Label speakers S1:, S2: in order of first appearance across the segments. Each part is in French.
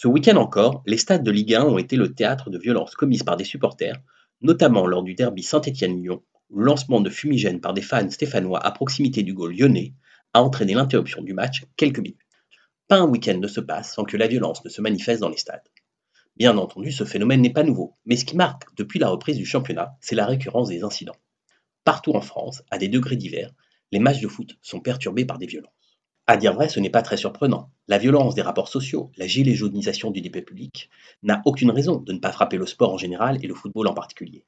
S1: Ce week-end encore, les stades de Ligue 1 ont été le théâtre de violences commises par des supporters, notamment lors du derby Saint-Étienne-Lyon, où le lancement de fumigènes par des fans stéphanois à proximité du goal lyonnais a entraîné l'interruption du match quelques minutes. Pas un week-end ne se passe sans que la violence ne se manifeste dans les stades. Bien entendu, ce phénomène n'est pas nouveau, mais ce qui marque depuis la reprise du championnat, c'est la récurrence des incidents. Partout en France, à des degrés divers, les matchs de foot sont perturbés par des violences. À dire vrai, ce n'est pas très surprenant. La violence des rapports sociaux, la gilet jaunisation du débat public, n'a aucune raison de ne pas frapper le sport en général et le football en particulier.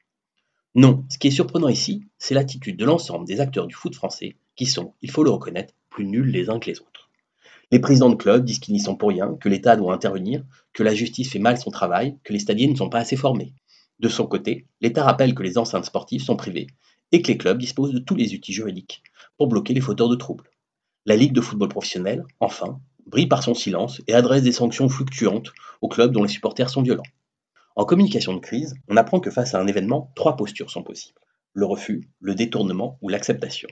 S1: Non, ce qui est surprenant ici, c'est l'attitude de l'ensemble des acteurs du foot français, qui sont, il faut le reconnaître, plus nuls les uns que les autres. Les présidents de clubs disent qu'ils n'y sont pour rien, que l'État doit intervenir, que la justice fait mal son travail, que les stadiers ne sont pas assez formés. De son côté, l'État rappelle que les enceintes sportives sont privées et que les clubs disposent de tous les outils juridiques pour bloquer les fauteurs de troubles. La Ligue de football professionnel, enfin, brille par son silence et adresse des sanctions fluctuantes aux clubs dont les supporters sont violents. En communication de crise, on apprend que face à un événement, trois postures sont possibles. Le refus, le détournement ou l'acceptation.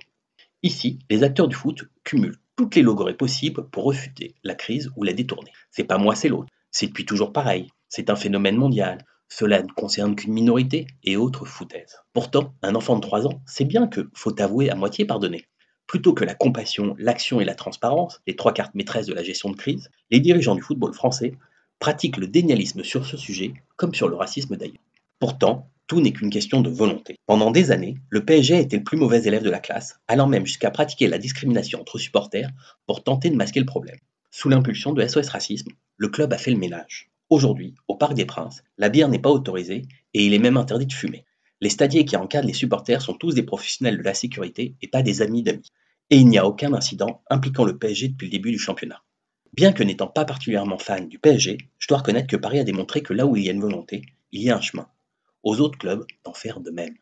S1: Ici, les acteurs du foot cumulent toutes les logorées possibles pour refuter la crise ou la détourner. C'est pas moi, c'est l'autre. C'est depuis toujours pareil. C'est un phénomène mondial. Cela ne concerne qu'une minorité et autres foutaises. Pourtant, un enfant de 3 ans sait bien que faut avouer à moitié pardonner. Plutôt que la compassion, l'action et la transparence, les trois cartes maîtresses de la gestion de crise, les dirigeants du football français pratiquent le dénialisme sur ce sujet, comme sur le racisme d'ailleurs. Pourtant, tout n'est qu'une question de volonté. Pendant des années, le PSG a été le plus mauvais élève de la classe, allant même jusqu'à pratiquer la discrimination entre supporters pour tenter de masquer le problème. Sous l'impulsion de SOS Racisme, le club a fait le ménage. Aujourd'hui, au Parc des Princes, la bière n'est pas autorisée et il est même interdit de fumer. Les stadiers qui encadrent les supporters sont tous des professionnels de la sécurité et pas des amis d'amis. Et il n'y a aucun incident impliquant le PSG depuis le début du championnat. Bien que n'étant pas particulièrement fan du PSG, je dois reconnaître que Paris a démontré que là où il y a une volonté, il y a un chemin. Aux autres clubs d'en faire de même.